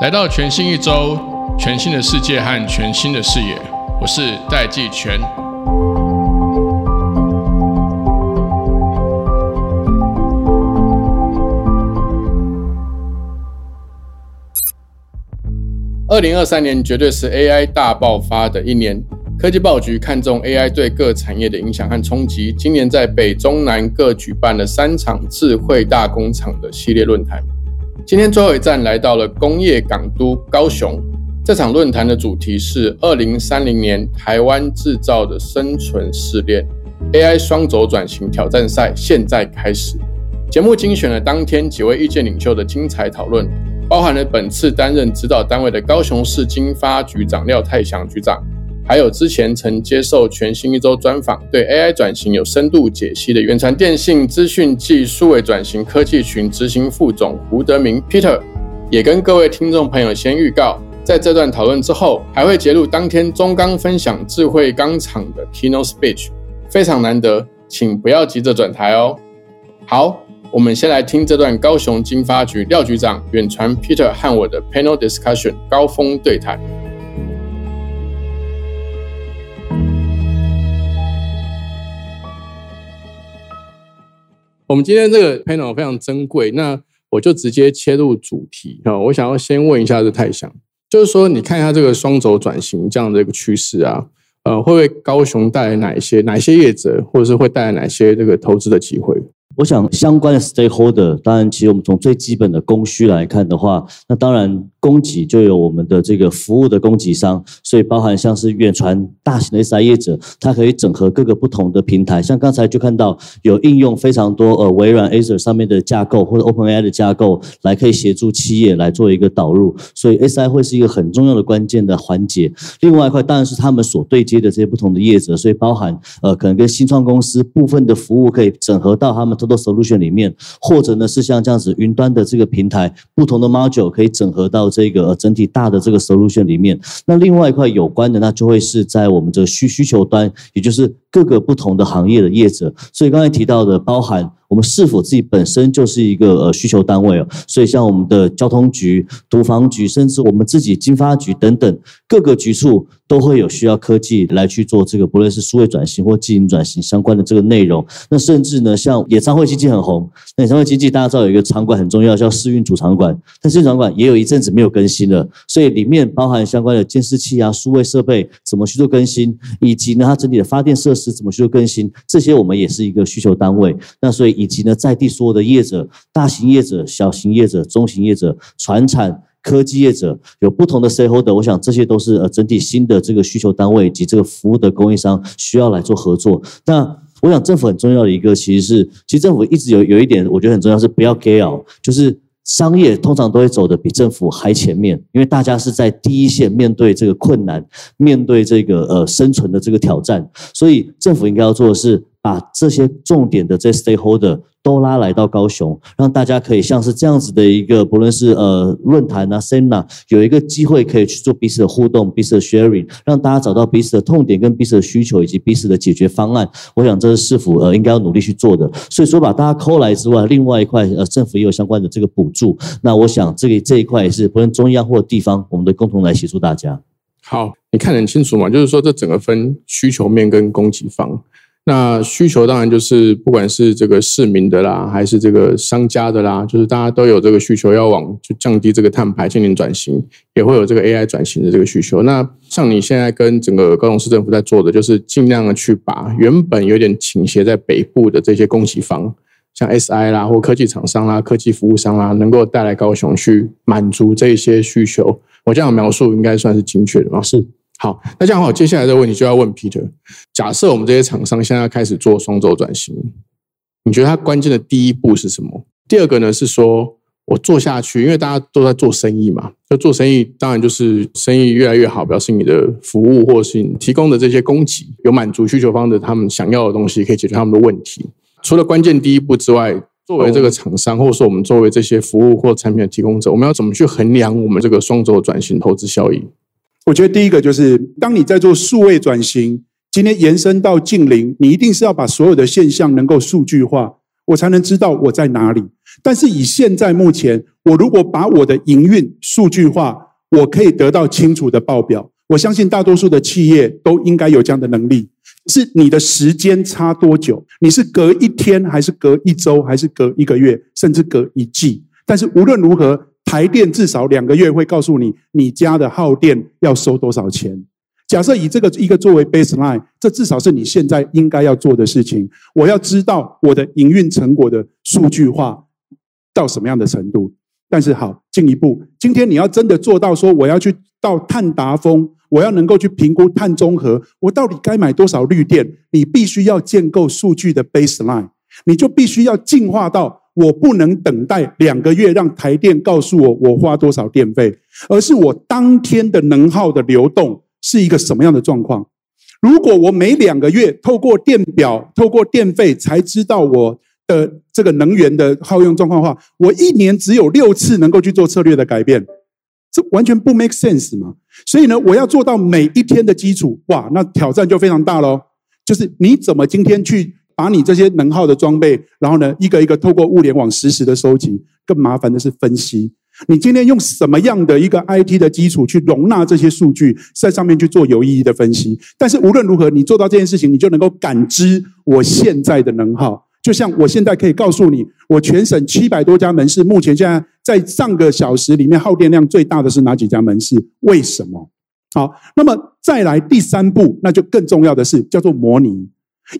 来到全新一周，全新的世界和全新的视野，我是戴季全。二零二三年绝对是 AI 大爆发的一年。科技报局看中 AI 对各产业的影响和冲击，今年在北中南各举办了三场智慧大工厂的系列论坛。今天最后一站来到了工业港都高雄。这场论坛的主题是二零三零年台湾制造的生存试炼 AI 双轴转型挑战赛，现在开始。节目精选了当天几位意见领袖的精彩讨论，包含了本次担任指导单位的高雄市经发局长廖泰祥局长。还有之前曾接受全新一周专访，对 AI 转型有深度解析的远传电信资讯暨数位转型科技群执行副总胡德明 Peter，也跟各位听众朋友先预告，在这段讨论之后，还会截录当天中钢分享智慧钢厂的 Keynote Speech，非常难得，请不要急着转台哦。好，我们先来听这段高雄经发局廖局长远传 Peter 和我的 Panel Discussion 高峰对谈。我们今天这个 panel 非常珍贵，那我就直接切入主题啊。我想要先问一下这泰祥，就是说你看一下这个双轴转型这样的一个趋势啊，呃，会为高雄带来哪一些哪些业者，或者是会带来哪些这个投资的机会？我想相关的 stakeholder，当然，其实我们从最基本的供需来看的话，那当然供给就有我们的这个服务的供给商，所以包含像是远传大型的 SI 业者，它可以整合各个不同的平台，像刚才就看到有应用非常多，呃，微软 Azure 上面的架构或者 OpenAI 的架构，来可以协助企业来做一个导入，所以 SI 会是一个很重要的关键的环节。另外一块当然是他们所对接的这些不同的业者，所以包含呃，可能跟新创公司部分的服务可以整合到他们。Total solution 里面，或者呢是像这样子云端的这个平台，不同的 module 可以整合到这个整体大的这个 solution 里面。那另外一块有关的，那就会是在我们这个需需求端，也就是各个不同的行业的业者。所以刚才提到的，包含。我们是否自己本身就是一个呃需求单位哦？所以像我们的交通局、毒防局，甚至我们自己经发局等等各个局处，都会有需要科技来去做这个，不论是数位转型或经营转型相关的这个内容。那甚至呢，像演唱会经济很红，演唱会经济大家知道有一个场馆很重要，叫试运主场馆，但试运场馆也有一阵子没有更新了，所以里面包含相关的监视器啊、数位设备怎么去做更新，以及呢它整体的发电设施怎么去做更新，这些我们也是一个需求单位。那所以。以及呢，在地所有的业者，大型业者、小型业者、中型业者、船产科技业者，有不同的 stakeholder，我想这些都是呃整体新的这个需求单位以及这个服务的供应商需要来做合作。那我想政府很重要的一个，其实是其实政府一直有有一点，我觉得很重要是不要 g a l 就是商业通常都会走的比政府还前面，因为大家是在第一线面对这个困难，面对这个呃生存的这个挑战，所以政府应该要做的是。把这些重点的这 stakeholder 都拉来到高雄，让大家可以像是这样子的一个，不论是呃论坛啊、，SENA 有一个机会可以去做彼此的互动、彼此的 sharing，让大家找到彼此的痛点、跟彼此的需求以及彼此的解决方案。我想这是市府呃应该要努力去做的。所以说把大家抠来之外，另外一块呃政府也有相关的这个补助。那我想这个这一块也是不论中央或地方，我们的共同来协助大家。好，你看得很清楚嘛？就是说这整个分需求面跟供给方。那需求当然就是不管是这个市民的啦，还是这个商家的啦，就是大家都有这个需求，要往就降低这个碳排、进行转型，也会有这个 AI 转型的这个需求。那像你现在跟整个高雄市政府在做的，就是尽量的去把原本有点倾斜在北部的这些供给方，像 SI 啦或科技厂商啦、科技服务商啦，能够带来高雄去满足这些需求。我这样描述应该算是精确的吗？是。好，那这样好，接下来的问题就要问 Peter。假设我们这些厂商现在开始做双轴转型，你觉得它关键的第一步是什么？第二个呢是说我做下去，因为大家都在做生意嘛，就做生意，当然就是生意越来越好，表示你的服务或是你提供的这些供给有满足需求方的他们想要的东西，可以解决他们的问题。除了关键第一步之外，作为这个厂商，或者说我们作为这些服务或产品的提供者，我们要怎么去衡量我们这个双轴转型投资效益？我觉得第一个就是，当你在做数位转型，今天延伸到近邻，你一定是要把所有的现象能够数据化。我才能知道我在哪里。但是以现在目前，我如果把我的营运数据化，我可以得到清楚的报表。我相信大多数的企业都应该有这样的能力。是你的时间差多久？你是隔一天，还是隔一周，还是隔一个月，甚至隔一季？但是无论如何，台电至少两个月会告诉你，你家的耗电要收多少钱。假设以这个一个作为 baseline，这至少是你现在应该要做的事情。我要知道我的营运成果的数据化到什么样的程度。但是好，进一步，今天你要真的做到说，我要去到碳达峰，我要能够去评估碳中和，我到底该买多少绿电？你必须要建构数据的 baseline，你就必须要进化到我不能等待两个月让台电告诉我我花多少电费，而是我当天的能耗的流动。是一个什么样的状况？如果我每两个月透过电表、透过电费才知道我的这个能源的耗用状况的话，我一年只有六次能够去做策略的改变，这完全不 make sense 嘛？所以呢，我要做到每一天的基础，哇，那挑战就非常大喽。就是你怎么今天去把你这些能耗的装备，然后呢，一个一个透过物联网实时的收集，更麻烦的是分析。你今天用什么样的一个 IT 的基础去容纳这些数据，在上面去做有意义的分析？但是无论如何，你做到这件事情，你就能够感知我现在的能耗。就像我现在可以告诉你，我全省七百多家门市，目前现在在上个小时里面耗电量最大的是哪几家门市？为什么？好，那么再来第三步，那就更重要的是叫做模拟。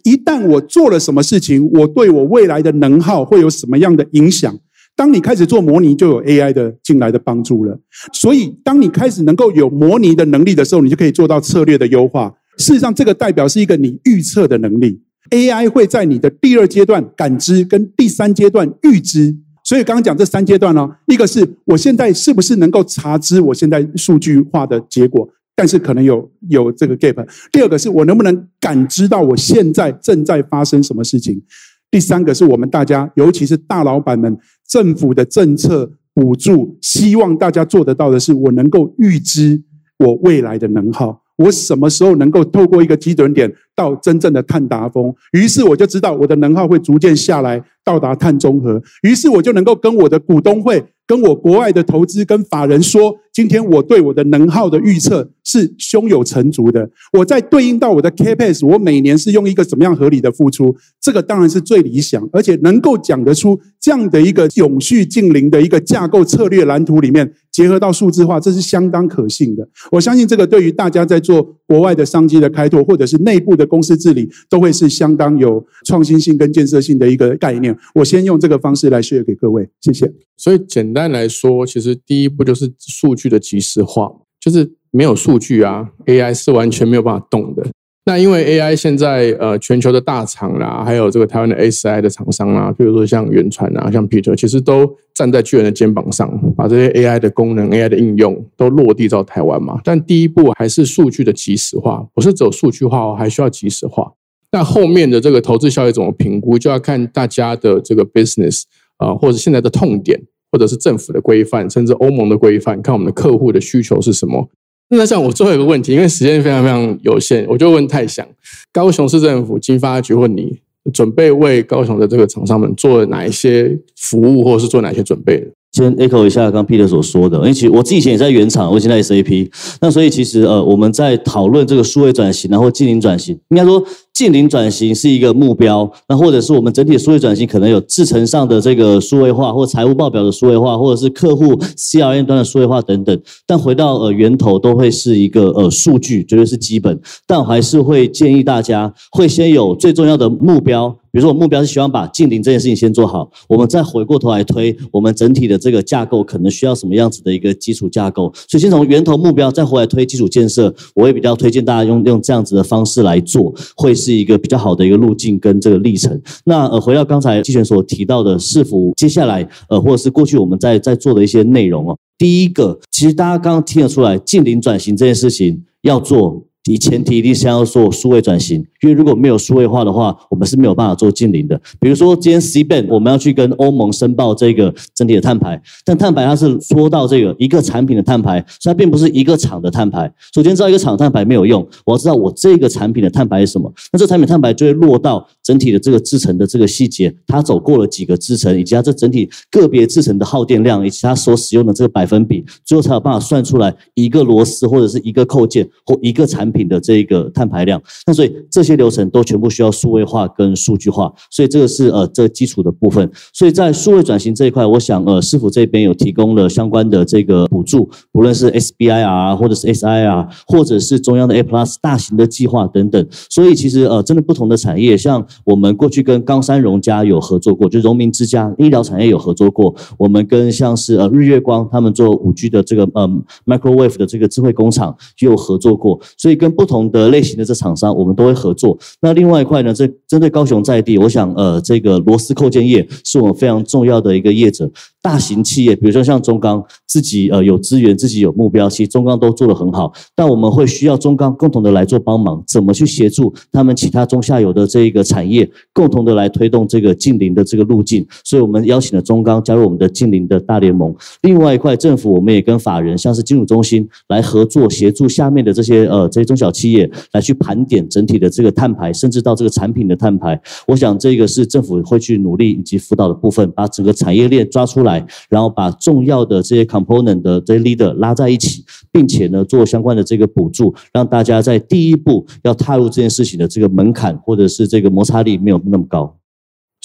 一旦我做了什么事情，我对我未来的能耗会有什么样的影响？当你开始做模拟，就有 AI 的进来的帮助了。所以，当你开始能够有模拟的能力的时候，你就可以做到策略的优化。事实上，这个代表是一个你预测的能力。AI 会在你的第二阶段感知，跟第三阶段预知。所以，刚刚讲这三阶段呢，一个是我现在是不是能够查知我现在数据化的结果，但是可能有有这个 gap。第二个是我能不能感知到我现在正在发生什么事情。第三个是我们大家，尤其是大老板们，政府的政策补助，希望大家做得到的是，我能够预知我未来的能耗，我什么时候能够透过一个基准点到真正的碳达峰，于是我就知道我的能耗会逐渐下来，到达碳中和，于是我就能够跟我的股东会。跟我国外的投资跟法人说，今天我对我的能耗的预测是胸有成竹的。我在对应到我的 capex，我每年是用一个怎么样合理的付出？这个当然是最理想，而且能够讲得出这样的一个永续近邻的一个架构策略蓝图里面，结合到数字化，这是相当可信的。我相信这个对于大家在做国外的商机的开拓，或者是内部的公司治理，都会是相当有创新性跟建设性的一个概念。我先用这个方式来 share 给各位，谢谢。所以简单来说，其实第一步就是数据的及时化，就是没有数据啊，AI 是完全没有办法动的。那因为 AI 现在呃全球的大厂啦，还有这个台湾的 SI 的厂商啦，比如说像远传啊，像 Peter，其实都站在巨人的肩膀上，把这些 AI 的功能、AI 的应用都落地到台湾嘛。但第一步还是数据的即时化，不是只有数据化哦，还需要即时化。那后面的这个投资效益怎么评估，就要看大家的这个 business。啊，或者现在的痛点，或者是政府的规范，甚至欧盟的规范，看我们的客户的需求是什么。那像我最后一个问题，因为时间非常非常有限，我就问泰祥：高雄市政府经发局问你准备为高雄的这个厂商们做哪一些服务，或者是做哪些准备？先 echo 一下刚 Peter 所说的，因为其实我自己以前也在原厂，我以前在 SAP，那所以其实呃我们在讨论这个数位转型，然后经营转型，应该说。近零转型是一个目标，那或者是我们整体数位转型可能有制程上的这个数位化，或财务报表的数位化，或者是客户 CRM 端的数位化等等。但回到呃源头，都会是一个呃数据，绝对是基本。但我还是会建议大家，会先有最重要的目标，比如说我目标是希望把近零这件事情先做好，我们再回过头来推我们整体的这个架构可能需要什么样子的一个基础架构。所以先从源头目标再回来推基础建设，我也比较推荐大家用用这样子的方式来做，会。是是一个比较好的一个路径跟这个历程。那呃，回到刚才季璇所提到的，是否接下来呃，或者是过去我们在在做的一些内容哦。第一个，其实大家刚刚听得出来，近邻转型这件事情要做。你前提一定是要做数位转型，因为如果没有数位化的话，我们是没有办法做近邻的。比如说今天 C b a n 我们要去跟欧盟申报这个整体的碳排，但碳排它是说到这个一个产品的碳排，所以它并不是一个厂的碳排。首先知道一个厂碳排没有用，我要知道我这个产品的碳排是什么，那这产品碳排就会落到整体的这个制程的这个细节，它走过了几个制程，以及它这整体个别制程的耗电量，以及它所使用的这个百分比，最后才有办法算出来一个螺丝或者是一个扣件或一个产品品的这个碳排量。那所以这些流程都全部需要数位化跟数据化，所以这个是呃这基础的部分。所以在数位转型这一块，我想呃师傅这边有提供了相关的这个补助，不论是 SBIR 或者是 SIR，或者是中央的 A Plus 大型的计划等等。所以其实呃真的不同的产业，像我们过去跟冈山荣家有合作过，就荣民之家医疗产业有合作过，我们跟像是呃日月光他们做五 G 的这个呃 Microwave 的这个智慧工厂也有合作过，所以跟跟不同的类型的这厂商我们都会合作。那另外一块呢，这针对高雄在地，我想呃这个螺丝扣件业是我们非常重要的一个业者。大型企业，比如说像中钢，自己呃有资源，自己有目标，其实中钢都做得很好。但我们会需要中钢共同的来做帮忙，怎么去协助他们其他中下游的这一个产业，共同的来推动这个近邻的这个路径。所以我们邀请了中钢加入我们的近邻的大联盟。另外一块政府，我们也跟法人，像是金融中心来合作，协助下面的这些呃这些中中小企业来去盘点整体的这个碳排，甚至到这个产品的碳排。我想这个是政府会去努力以及辅导的部分，把整个产业链抓出来。然后把重要的这些 component 的这些 leader 拉在一起，并且呢做相关的这个补助，让大家在第一步要踏入这件事情的这个门槛或者是这个摩擦力没有那么高。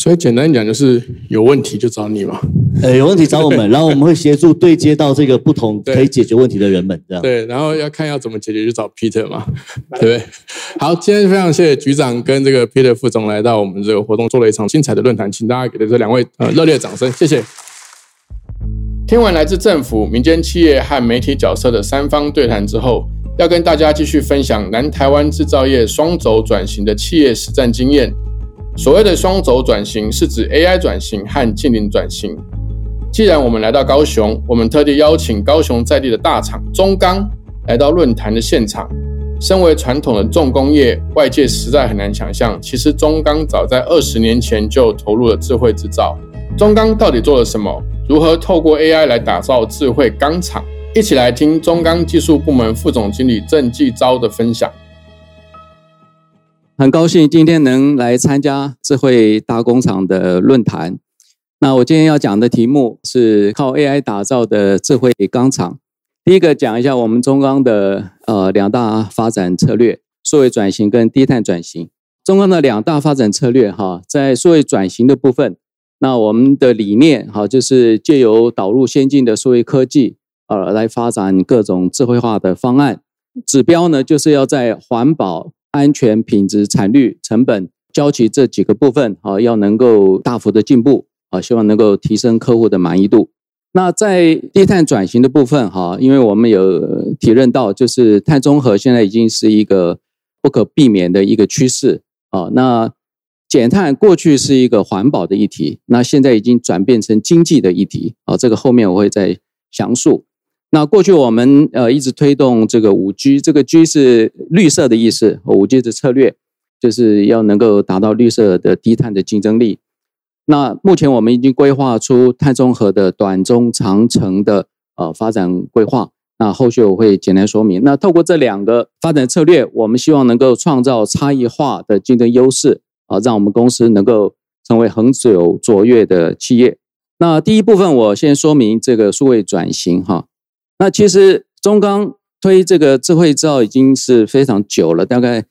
所以简单讲就是有问题就找你嘛，呃有问题找我们，然后我们会协助对接到这个不同可以解决问题的人们，这样对，然后要看要怎么解决就找 Peter 嘛，对不对？好，今天非常谢谢局长跟这个 Peter 副总来到我们这个活动，做了一场精彩的论坛，请大家给这两位呃热烈掌声，谢谢。听完来自政府、民间企业和媒体角色的三方对谈之后，要跟大家继续分享南台湾制造业双轴转型的企业实战经验。所谓的双轴转型，是指 AI 转型和近邻转型。既然我们来到高雄，我们特地邀请高雄在地的大厂中钢来到论坛的现场。身为传统的重工业，外界实在很难想象，其实中钢早在二十年前就投入了智慧制造。中钢到底做了什么？如何透过 AI 来打造智慧钢厂？一起来听中钢技术部门副总经理郑继昭的分享。很高兴今天能来参加智慧大工厂的论坛。那我今天要讲的题目是靠 AI 打造的智慧钢厂。第一个讲一下我们中钢的呃两大发展策略：数位转型跟低碳转型。中钢的两大发展策略哈，在数位转型的部分。那我们的理念，好，就是借由导入先进的数位科技，呃，来发展各种智慧化的方案。指标呢，就是要在环保、安全、品质、产率、成本、交期这几个部分，啊，要能够大幅的进步，啊，希望能够提升客户的满意度。那在低碳转型的部分，哈，因为我们有体认到，就是碳中和现在已经是一个不可避免的一个趋势，啊，那。减碳过去是一个环保的议题，那现在已经转变成经济的议题啊。这个后面我会再详述。那过去我们呃一直推动这个五 G，这个 G 是绿色的意思，五 G 的策略就是要能够达到绿色的低碳的竞争力。那目前我们已经规划出碳中和的短中长程的呃发展规划。那后续我会简单说明。那透过这两个发展策略，我们希望能够创造差异化的竞争优势。啊，让我们公司能够成为恒久卓越的企业。那第一部分，我先说明这个数位转型哈。那其实中钢推这个智慧制造已经是非常久了，大概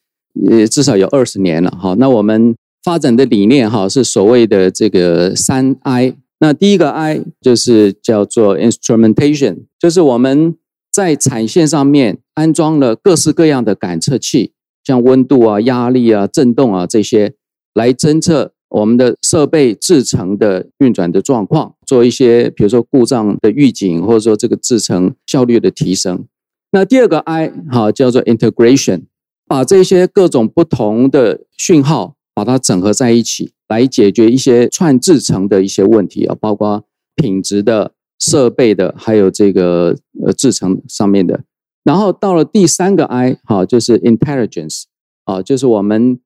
呃至少有二十年了哈。那我们发展的理念哈是所谓的这个三 I。那第一个 I 就是叫做 instrumentation，就是我们在产线上面安装了各式各样的感测器，像温度啊、压力啊、震动啊这些。来侦测我们的设备制成的运转的状况，做一些比如说故障的预警，或者说这个制成效率的提升。那第二个 I 哈叫做 integration，把这些各种不同的讯号把它整合在一起，来解决一些串制成的一些问题啊，包括品质的、设备的，还有这个呃制成上面的。然后到了第三个 I 哈就是 intelligence 啊，就是我们。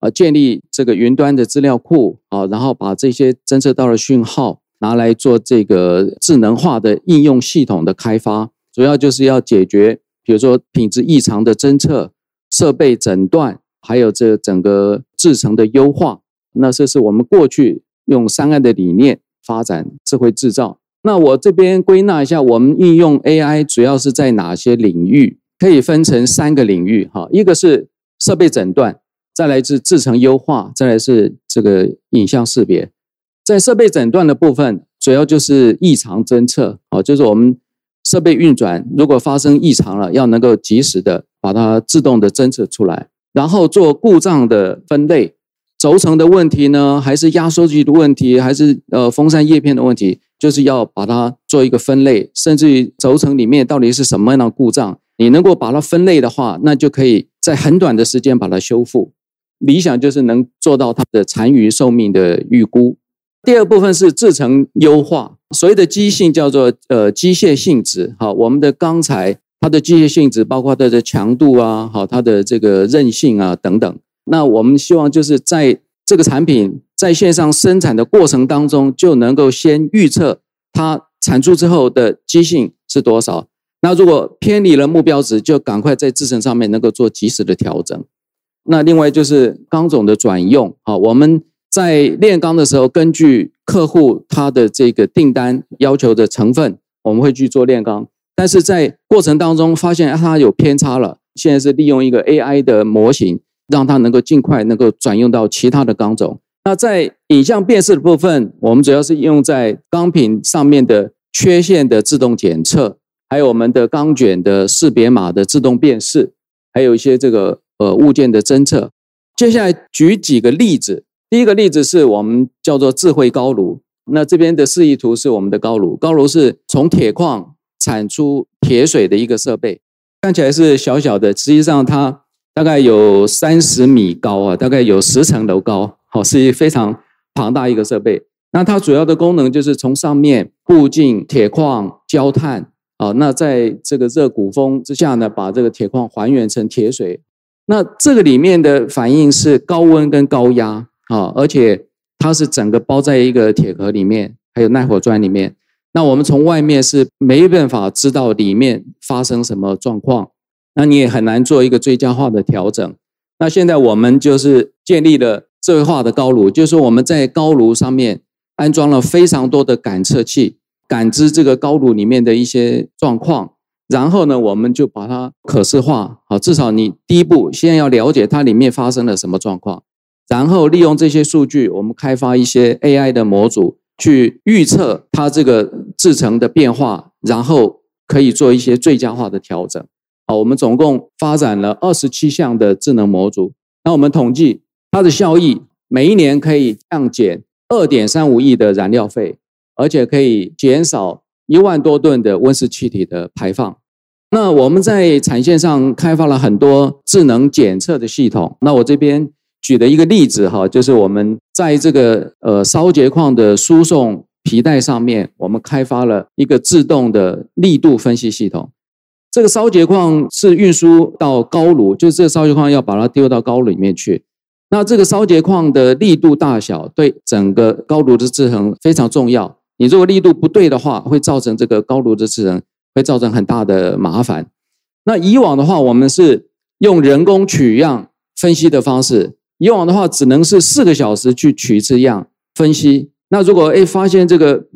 啊，建立这个云端的资料库啊，然后把这些侦测到的讯号拿来做这个智能化的应用系统的开发，主要就是要解决，比如说品质异常的侦测、设备诊断，还有这整个制程的优化那这是我们过去用三岸的理念发展智慧制造。那我这边归纳一下，我们应用 AI 主要是在哪些领域？可以分成三个领域，哈，一个是设备诊断，再来是制程优化，再来是这个影像识别。在设备诊断的部分，主要就是异常侦测，哦，就是我们设备运转如果发生异常了，要能够及时的把它自动的侦测出来，然后做故障的分类，轴承的问题呢，还是压缩机的问题，还是呃风扇叶片的问题，就是要把它做一个分类，甚至于轴承里面到底是什么样的故障。你能够把它分类的话，那就可以在很短的时间把它修复。理想就是能做到它的残余寿命的预估。第二部分是制成优化，所谓的机性叫做呃机械性质。好，我们的钢材它的机械性质包括它的强度啊，好它的这个韧性啊等等。那我们希望就是在这个产品在线上生产的过程当中，就能够先预测它产出之后的机性是多少。那如果偏离了目标值，就赶快在制程上面能够做及时的调整。那另外就是钢种的转用，啊，我们在炼钢的时候，根据客户他的这个订单要求的成分，我们会去做炼钢。但是在过程当中发现它有偏差了，现在是利用一个 AI 的模型，让它能够尽快能够转用到其他的钢种。那在影像辨识的部分，我们主要是用在钢品上面的缺陷的自动检测。还有我们的钢卷的识别码的自动辨识，还有一些这个呃物件的侦测。接下来举几个例子，第一个例子是我们叫做智慧高炉。那这边的示意图是我们的高炉，高炉是从铁矿产出铁水的一个设备，看起来是小小的，实际上它大概有三十米高啊，大概有十层楼高，好，是一非常庞大一个设备。那它主要的功能就是从上面固进铁矿焦炭。啊，那在这个热鼓风之下呢，把这个铁矿还原成铁水。那这个里面的反应是高温跟高压啊，而且它是整个包在一个铁壳里面，还有耐火砖里面。那我们从外面是没办法知道里面发生什么状况，那你也很难做一个最佳化的调整。那现在我们就是建立了智慧化的高炉，就是我们在高炉上面安装了非常多的感测器。感知这个高炉里面的一些状况，然后呢，我们就把它可视化。好，至少你第一步先要了解它里面发生了什么状况，然后利用这些数据，我们开发一些 AI 的模组去预测它这个制成的变化，然后可以做一些最佳化的调整。好，我们总共发展了二十七项的智能模组。那我们统计它的效益，每一年可以降减二点三五亿的燃料费。而且可以减少一万多吨的温室气体的排放。那我们在产线上开发了很多智能检测的系统。那我这边举的一个例子哈，就是我们在这个呃烧结矿的输送皮带上面，我们开发了一个自动的力度分析系统。这个烧结矿是运输到高炉，就是这个烧结矿要把它丢到高炉里面去。那这个烧结矿的力度大小对整个高炉的制衡非常重要。你如果力度不对的话，会造成这个高炉的制程会造成很大的麻烦。那以往的话，我们是用人工取样分析的方式，以往的话只能是四个小时去取一次样分析。那如果哎发现这个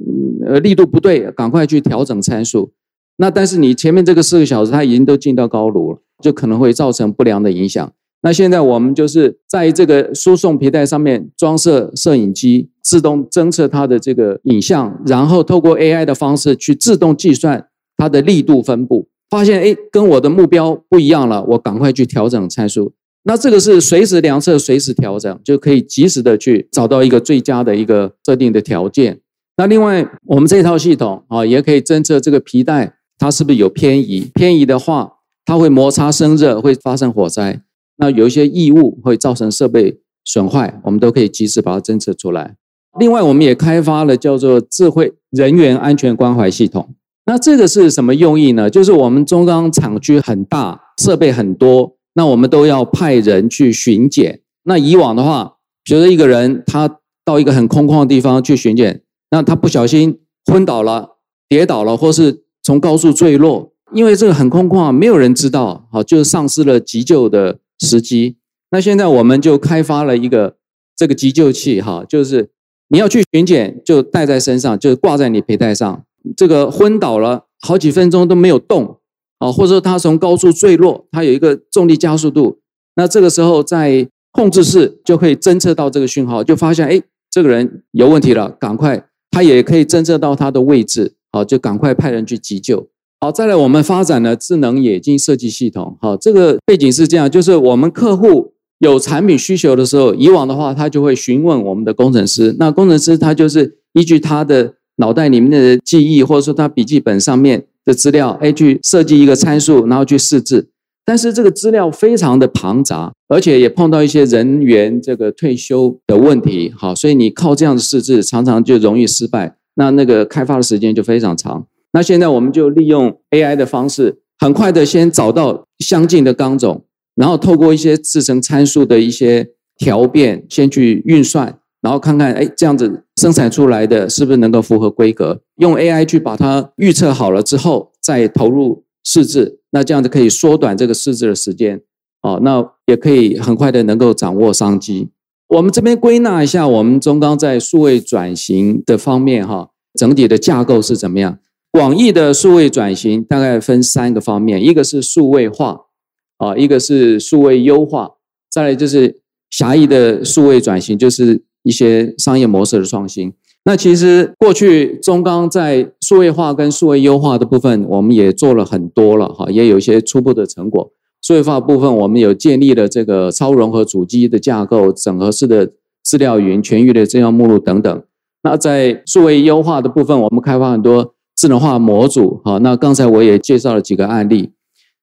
呃力度不对，赶快去调整参数。那但是你前面这个四个小时，它已经都进到高炉了，就可能会造成不良的影响。那现在我们就是在这个输送皮带上面装设摄影机，自动侦测它的这个影像，然后透过 AI 的方式去自动计算它的力度分布，发现哎跟我的目标不一样了，我赶快去调整参数。那这个是随时量测、随时调整，就可以及时的去找到一个最佳的一个设定的条件。那另外我们这套系统啊，也可以侦测这个皮带它是不是有偏移，偏移的话它会摩擦生热，会发生火灾。那有一些异物会造成设备损坏，我们都可以及时把它侦测出来。另外，我们也开发了叫做智慧人员安全关怀系统。那这个是什么用意呢？就是我们中钢厂区很大，设备很多，那我们都要派人去巡检。那以往的话，比如说一个人他到一个很空旷的地方去巡检，那他不小心昏倒了、跌倒了，或是从高处坠落，因为这个很空旷，没有人知道，好，就丧失了急救的。时机，那现在我们就开发了一个这个急救器哈，就是你要去巡检就带在身上，就挂在你皮带上。这个昏倒了好几分钟都没有动啊，或者说他从高处坠落，他有一个重力加速度，那这个时候在控制室就可以侦测到这个讯号，就发现哎这个人有问题了，赶快他也可以侦测到他的位置，好就赶快派人去急救。好，再来我们发展了智能冶金设计系统。好，这个背景是这样，就是我们客户有产品需求的时候，以往的话他就会询问我们的工程师，那工程师他就是依据他的脑袋里面的记忆，或者说他笔记本上面的资料，哎，去设计一个参数，然后去试制。但是这个资料非常的庞杂，而且也碰到一些人员这个退休的问题。好，所以你靠这样的试制，常常就容易失败，那那个开发的时间就非常长。那现在我们就利用 AI 的方式，很快的先找到相近的钢种，然后透过一些制成参数的一些调变，先去运算，然后看看，哎，这样子生产出来的是不是能够符合规格？用 AI 去把它预测好了之后，再投入试制，那这样子可以缩短这个试制的时间，哦，那也可以很快的能够掌握商机。我们这边归纳一下，我们中钢在数位转型的方面，哈，整体的架构是怎么样？广义的数位转型大概分三个方面，一个是数位化，啊，一个是数位优化，再来就是狭义的数位转型，就是一些商业模式的创新。那其实过去中钢在数位化跟数位优化的部分，我们也做了很多了，哈，也有一些初步的成果。数位化部分，我们有建立了这个超融合主机的架构，整合式的资料云、全域的资料目录等等。那在数位优化的部分，我们开发很多。智能化模组，好，那刚才我也介绍了几个案例，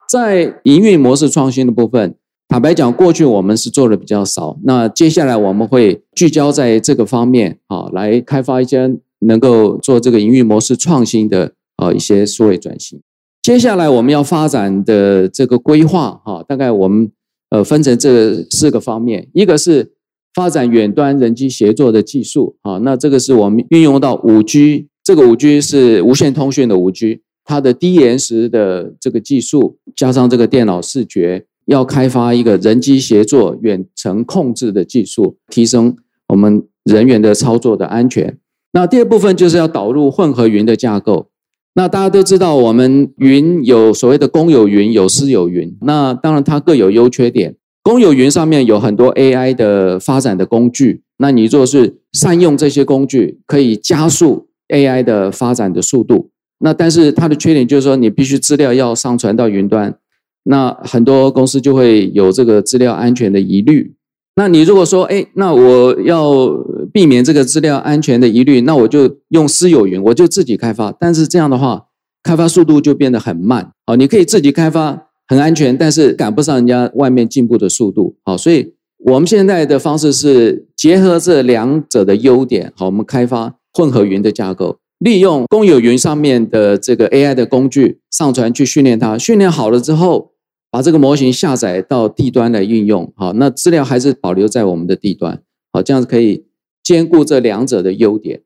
在营运模式创新的部分，坦白讲，过去我们是做的比较少，那接下来我们会聚焦在这个方面，好，来开发一些能够做这个营运模式创新的啊一些数位转型。接下来我们要发展的这个规划，哈，大概我们呃分成这四个方面，一个是发展远端人机协作的技术，好，那这个是我们运用到五 G。这个五 G 是无线通讯的五 G，它的低延时的这个技术，加上这个电脑视觉，要开发一个人机协作远程控制的技术，提升我们人员的操作的安全。那第二部分就是要导入混合云的架构。那大家都知道，我们云有所谓的公有云，有私有云。那当然它各有优缺点。公有云上面有很多 AI 的发展的工具，那你若是善用这些工具，可以加速。AI 的发展的速度，那但是它的缺点就是说，你必须资料要上传到云端，那很多公司就会有这个资料安全的疑虑。那你如果说，哎，那我要避免这个资料安全的疑虑，那我就用私有云，我就自己开发。但是这样的话，开发速度就变得很慢。好，你可以自己开发很安全，但是赶不上人家外面进步的速度。好，所以我们现在的方式是结合这两者的优点，好，我们开发。混合云的架构，利用公有云上面的这个 AI 的工具上传去训练它，训练好了之后，把这个模型下载到地端来运用。好，那资料还是保留在我们的地端。好，这样子可以兼顾这两者的优点。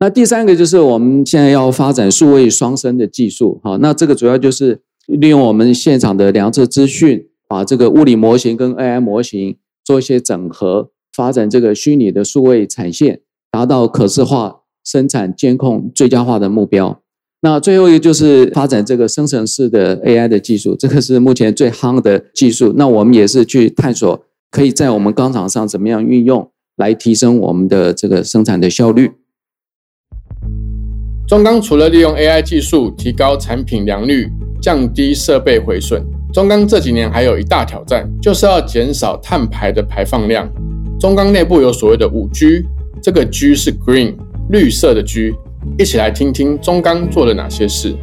那第三个就是我们现在要发展数位双生的技术。好，那这个主要就是利用我们现场的量测资讯，把这个物理模型跟 AI 模型做一些整合，发展这个虚拟的数位产线。达到可视化生产监控最佳化的目标。那最后一个就是发展这个生成式的 AI 的技术，这个是目前最夯的技术。那我们也是去探索，可以在我们钢厂上怎么样运用，来提升我们的这个生产的效率。中钢除了利用 AI 技术提高产品良率、降低设备毁损，中钢这几年还有一大挑战，就是要减少碳排的排放量。中钢内部有所谓的五 G。这个 G 是 green 绿色的 G，一起来听听中钢做了哪些事。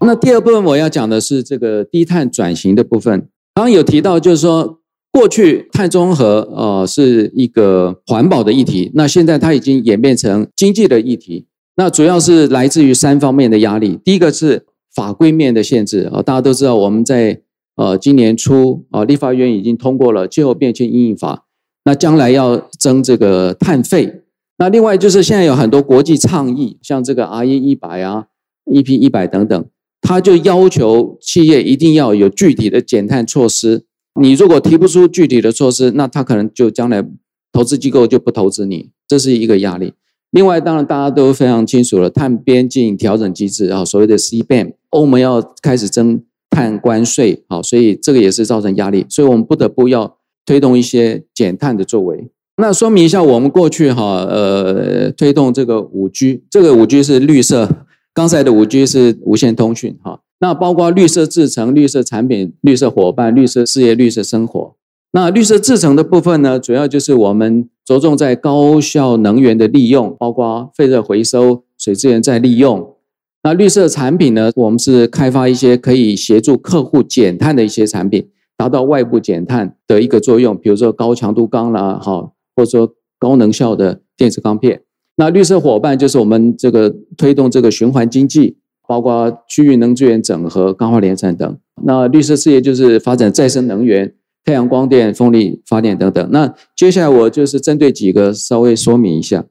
那第二部分我要讲的是这个低碳转型的部分。刚刚有提到，就是说过去碳中和呃是一个环保的议题，那现在它已经演变成经济的议题。那主要是来自于三方面的压力。第一个是法规面的限制啊，大家都知道我们在。呃，今年初啊，立法院已经通过了气候变迁应应法，那将来要征这个碳费。那另外就是现在有很多国际倡议，像这个 R E 一百啊、E P 一百等等，他就要求企业一定要有具体的减碳措施。你如果提不出具体的措施，那他可能就将来投资机构就不投资你，这是一个压力。另外，当然大家都非常清楚了，碳边境调整机制啊，所谓的 CBAM，欧盟要开始征碳关税，好，所以这个也是造成压力，所以我们不得不要推动一些减碳的作为。那说明一下，我们过去哈呃推动这个五 G，这个五 G 是绿色，刚才的五 G 是无线通讯哈。那包括绿色制成、绿色产品、绿色伙伴、绿色事业、绿色生活。那绿色制成的部分呢，主要就是我们着重在高效能源的利用，包括废热回收、水资源再利用。那绿色产品呢，我们是开发一些可以协助客户减碳的一些产品，达到外部减碳的一个作用。比如说高强度钢啦，哈，或者说高能效的电子钢片。那绿色伙伴就是我们这个推动这个循环经济。包括区域能资源整合、钢化联产等。那绿色事业就是发展再生能源、太阳光电、风力发电等等。那接下来我就是针对几个稍微说明一下，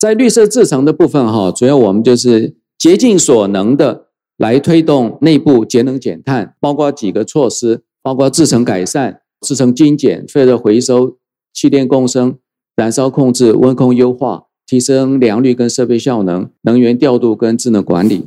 在绿色制成的部分哈，主要我们就是竭尽所能的来推动内部节能减碳，包括几个措施，包括制成改善、制成精简、废热回收、气电共生、燃烧控制、温控优化、提升良率跟设备效能、能源调度跟智能管理。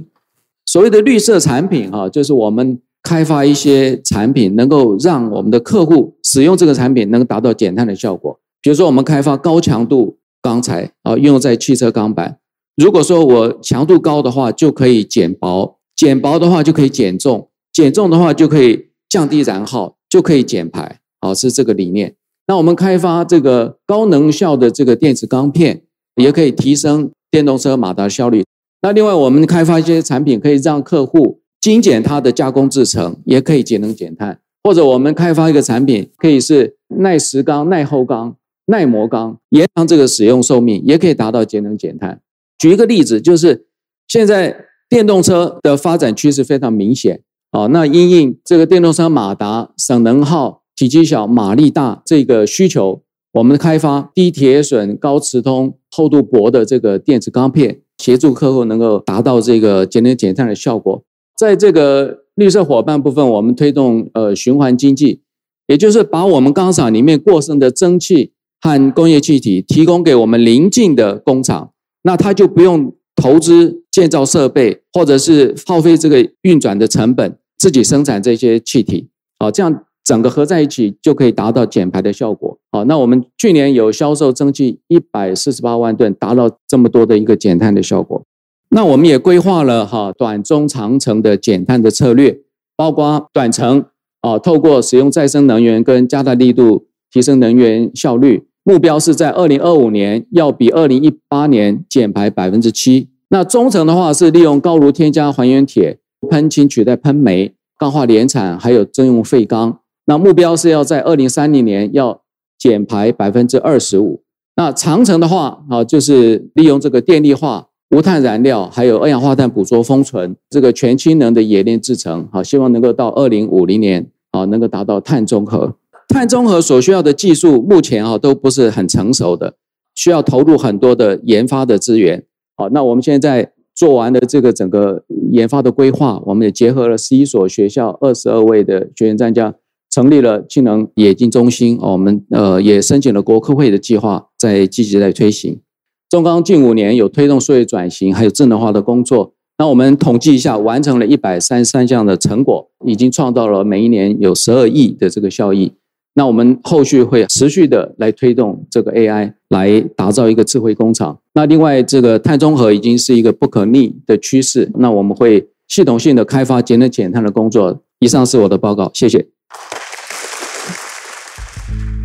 所谓的绿色产品，哈，就是我们开发一些产品，能够让我们的客户使用这个产品，能达到减碳的效果。比如说，我们开发高强度钢材，啊，用在汽车钢板。如果说我强度高的话，就可以减薄；减薄的话，就可以减重；减重的话，就可以降低燃耗，就可以减排。好，是这个理念。那我们开发这个高能效的这个电子钢片，也可以提升电动车马达效率。那另外，我们开发一些产品，可以让客户精简它的加工制成，也可以节能减碳。或者我们开发一个产品，可以是耐石钢、耐厚钢、耐磨钢，延长这个使用寿命，也可以达到节能减碳。举一个例子，就是现在电动车的发展趋势非常明显啊。那因应这个电动车马达省能耗、体积小、马力大这个需求，我们开发低铁损、高磁通、厚度薄的这个电子钢片。协助客户能够达到这个节能减碳的效果。在这个绿色伙伴部分，我们推动呃循环经济，也就是把我们钢厂里面过剩的蒸汽和工业气体提供给我们邻近的工厂，那他就不用投资建造设备，或者是耗费这个运转的成本，自己生产这些气体。啊，这样。整个合在一起就可以达到减排的效果。好，那我们去年有销售蒸汽一百四十八万吨，达到这么多的一个减碳的效果。那我们也规划了哈短中长程的减碳的策略，包括短程啊，透过使用再生能源跟加大力度提升能源效率，目标是在二零二五年要比二零一八年减排百分之七。那中层的话是利用高炉添加还原铁喷氢取代喷煤，钢化联产，还有征用废钢。那目标是要在二零三零年要减排百分之二十五。那长城的话啊，就是利用这个电力化、无碳燃料，还有二氧化碳捕捉封存，这个全氢能的冶炼制成，好，希望能够到二零五零年啊，能够达到碳中和。碳中和所需要的技术目前啊都不是很成熟的，需要投入很多的研发的资源。好，那我们现在做完的这个整个研发的规划，我们也结合了十一所学校二十二位的学员专家。成立了技能冶金中心，我们呃也申请了国科会的计划，在积极在推行。中钢近五年有推动数位转型，还有智能化的工作。那我们统计一下，完成了一百三十三项的成果，已经创造了每一年有十二亿的这个效益。那我们后续会持续的来推动这个 AI，来打造一个智慧工厂。那另外，这个碳中和已经是一个不可逆的趋势，那我们会系统性的开发节能减碳的工作。以上是我的报告，谢谢。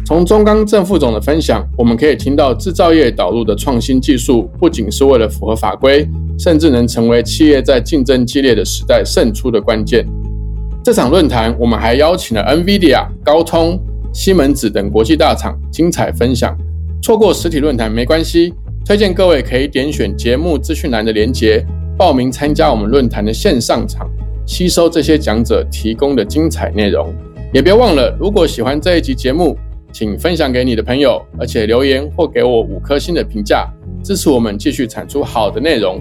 从中钢郑副总的分享，我们可以听到制造业导入的创新技术，不仅是为了符合法规，甚至能成为企业在竞争激烈的时代胜出的关键。这场论坛，我们还邀请了 NVIDIA、高通、西门子等国际大厂精彩分享。错过实体论坛没关系，推荐各位可以点选节目资讯栏的连结，报名参加我们论坛的线上场，吸收这些讲者提供的精彩内容。也别忘了，如果喜欢这一集节目，请分享给你的朋友，而且留言或给我五颗星的评价，支持我们继续产出好的内容。